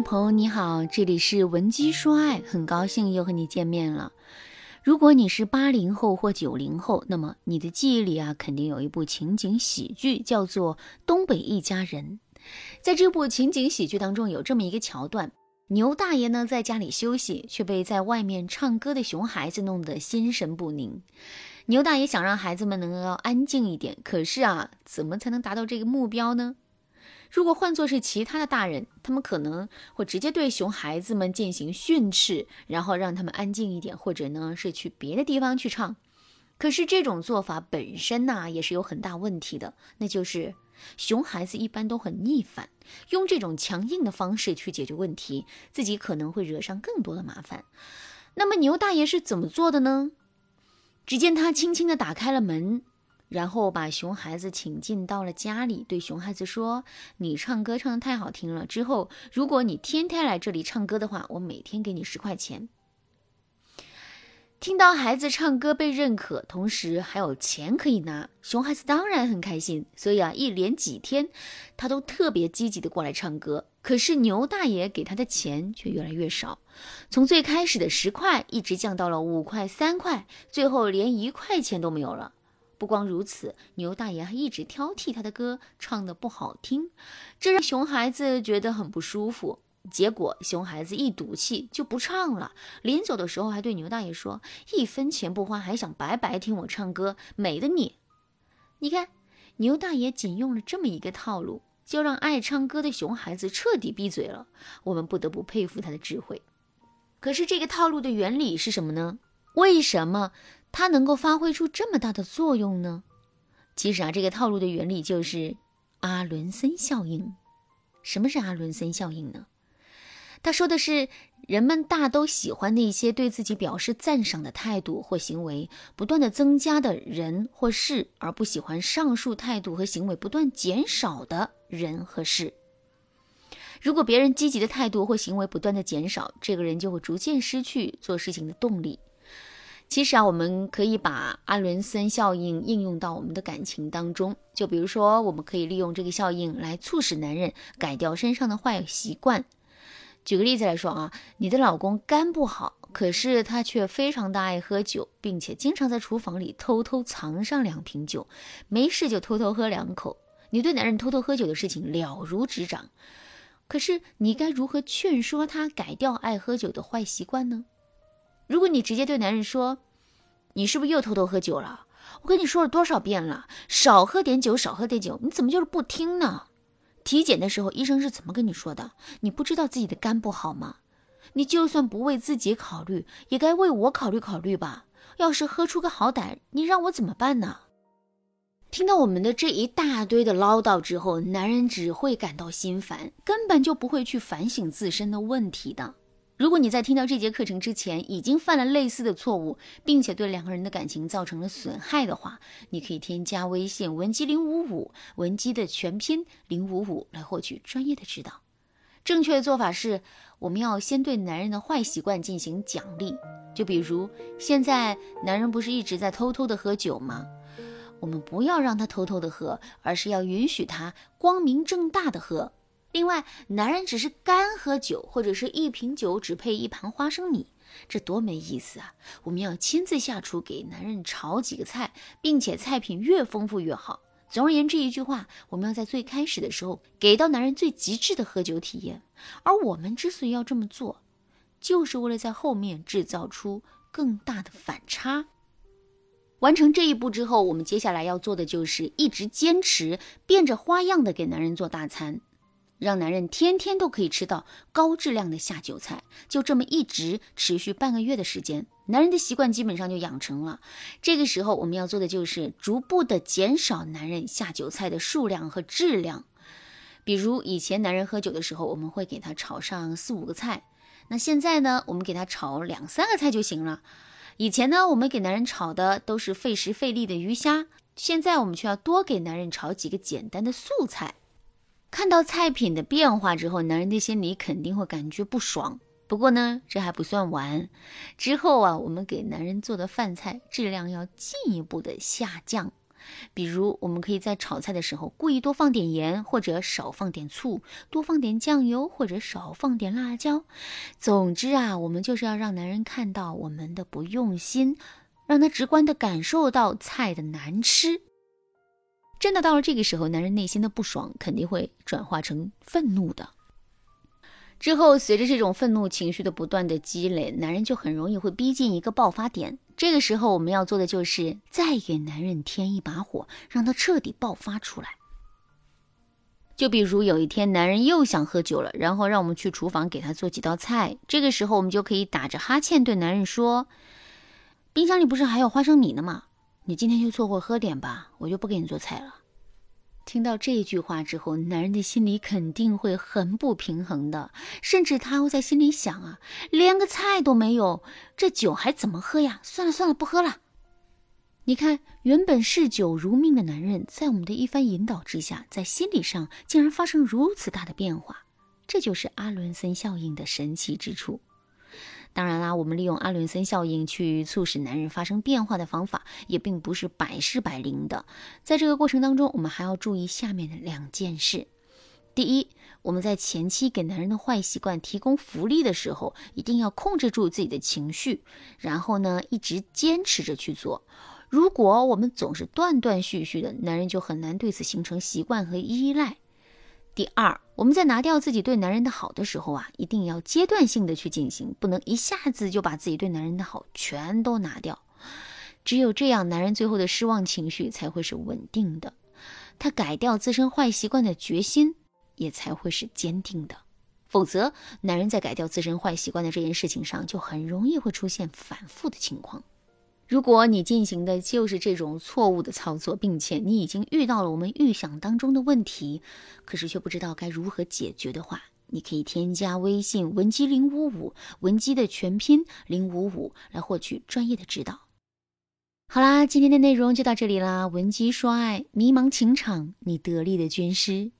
朋友你好，这里是文姬说爱，很高兴又和你见面了。如果你是八零后或九零后，那么你的记忆里啊，肯定有一部情景喜剧，叫做《东北一家人》。在这部情景喜剧当中，有这么一个桥段：牛大爷呢在家里休息，却被在外面唱歌的熊孩子弄得心神不宁。牛大爷想让孩子们能够安静一点，可是啊，怎么才能达到这个目标呢？如果换作是其他的大人，他们可能会直接对熊孩子们进行训斥，然后让他们安静一点，或者呢是去别的地方去唱。可是这种做法本身呢也是有很大问题的，那就是熊孩子一般都很逆反，用这种强硬的方式去解决问题，自己可能会惹上更多的麻烦。那么牛大爷是怎么做的呢？只见他轻轻地打开了门，然后把熊孩子请进到了家里，对熊孩子说：“你唱歌唱得太好听了，之后如果你天天来这里唱歌的话，我每天给你十块钱。”听到孩子唱歌被认可，同时还有钱可以拿，熊孩子当然很开心。所以啊，一连几天，他都特别积极的过来唱歌。可是牛大爷给他的钱却越来越少，从最开始的十块，一直降到了五块、三块，最后连一块钱都没有了。不光如此，牛大爷还一直挑剔他的歌唱的不好听，这让熊孩子觉得很不舒服。结果，熊孩子一赌气就不唱了。临走的时候，还对牛大爷说：“一分钱不花，还想白白听我唱歌，美的你！”你看，牛大爷仅用了这么一个套路，就让爱唱歌的熊孩子彻底闭嘴了。我们不得不佩服他的智慧。可是，这个套路的原理是什么呢？为什么它能够发挥出这么大的作用呢？其实啊，这个套路的原理就是阿伦森效应。什么是阿伦森效应呢？他说的是，人们大都喜欢那些对自己表示赞赏的态度或行为不断的增加的人或事，而不喜欢上述态度和行为不断减少的人和事。如果别人积极的态度或行为不断的减少，这个人就会逐渐失去做事情的动力。其实啊，我们可以把阿伦森效应应用到我们的感情当中，就比如说，我们可以利用这个效应来促使男人改掉身上的坏习惯。举个例子来说啊，你的老公肝不好，可是他却非常的爱喝酒，并且经常在厨房里偷偷藏上两瓶酒，没事就偷偷喝两口。你对男人偷偷喝酒的事情了如指掌，可是你该如何劝说他改掉爱喝酒的坏习惯呢？如果你直接对男人说：“你是不是又偷偷喝酒了？我跟你说了多少遍了，少喝点酒，少喝点酒，你怎么就是不听呢？”体检的时候，医生是怎么跟你说的？你不知道自己的肝不好吗？你就算不为自己考虑，也该为我考虑考虑吧。要是喝出个好歹，你让我怎么办呢？听到我们的这一大堆的唠叨之后，男人只会感到心烦，根本就不会去反省自身的问题的。如果你在听到这节课程之前已经犯了类似的错误，并且对两个人的感情造成了损害的话，你可以添加微信文姬零五五，文姬的全拼零五五来获取专业的指导。正确的做法是，我们要先对男人的坏习惯进行奖励，就比如现在男人不是一直在偷偷的喝酒吗？我们不要让他偷偷的喝，而是要允许他光明正大的喝。另外，男人只是干喝酒，或者是一瓶酒只配一盘花生米，这多没意思啊！我们要亲自下厨给男人炒几个菜，并且菜品越丰富越好。总而言之，一句话，我们要在最开始的时候给到男人最极致的喝酒体验。而我们之所以要这么做，就是为了在后面制造出更大的反差。完成这一步之后，我们接下来要做的就是一直坚持，变着花样的给男人做大餐。让男人天天都可以吃到高质量的下酒菜，就这么一直持续半个月的时间，男人的习惯基本上就养成了。这个时候我们要做的就是逐步的减少男人下酒菜的数量和质量。比如以前男人喝酒的时候，我们会给他炒上四五个菜，那现在呢，我们给他炒两三个菜就行了。以前呢，我们给男人炒的都是费时费力的鱼虾，现在我们却要多给男人炒几个简单的素菜。看到菜品的变化之后，男人的心里肯定会感觉不爽。不过呢，这还不算完。之后啊，我们给男人做的饭菜质量要进一步的下降。比如，我们可以在炒菜的时候故意多放点盐，或者少放点醋；多放点酱油，或者少放点辣椒。总之啊，我们就是要让男人看到我们的不用心，让他直观的感受到菜的难吃。真的到了这个时候，男人内心的不爽肯定会转化成愤怒的。之后，随着这种愤怒情绪的不断的积累，男人就很容易会逼近一个爆发点。这个时候，我们要做的就是再给男人添一把火，让他彻底爆发出来。就比如有一天，男人又想喝酒了，然后让我们去厨房给他做几道菜。这个时候，我们就可以打着哈欠对男人说：“冰箱里不是还有花生米呢吗？你今天就凑合喝点吧，我就不给你做菜了。”听到这句话之后，男人的心里肯定会很不平衡的，甚至他会在心里想啊，连个菜都没有，这酒还怎么喝呀？算了算了，不喝了。你看，原本嗜酒如命的男人，在我们的一番引导之下，在心理上竟然发生如此大的变化，这就是阿伦森效应的神奇之处。当然啦，我们利用阿伦森效应去促使男人发生变化的方法，也并不是百试百灵的。在这个过程当中，我们还要注意下面的两件事：第一，我们在前期给男人的坏习惯提供福利的时候，一定要控制住自己的情绪，然后呢，一直坚持着去做。如果我们总是断断续续的，男人就很难对此形成习惯和依赖。第二，我们在拿掉自己对男人的好的时候啊，一定要阶段性的去进行，不能一下子就把自己对男人的好全都拿掉。只有这样，男人最后的失望情绪才会是稳定的，他改掉自身坏习惯的决心也才会是坚定的。否则，男人在改掉自身坏习惯的这件事情上，就很容易会出现反复的情况。如果你进行的就是这种错误的操作，并且你已经遇到了我们预想当中的问题，可是却不知道该如何解决的话，你可以添加微信文姬零五五，文姬的全拼零五五，来获取专业的指导。好啦，今天的内容就到这里啦，文姬说爱，迷茫情场，你得力的军师。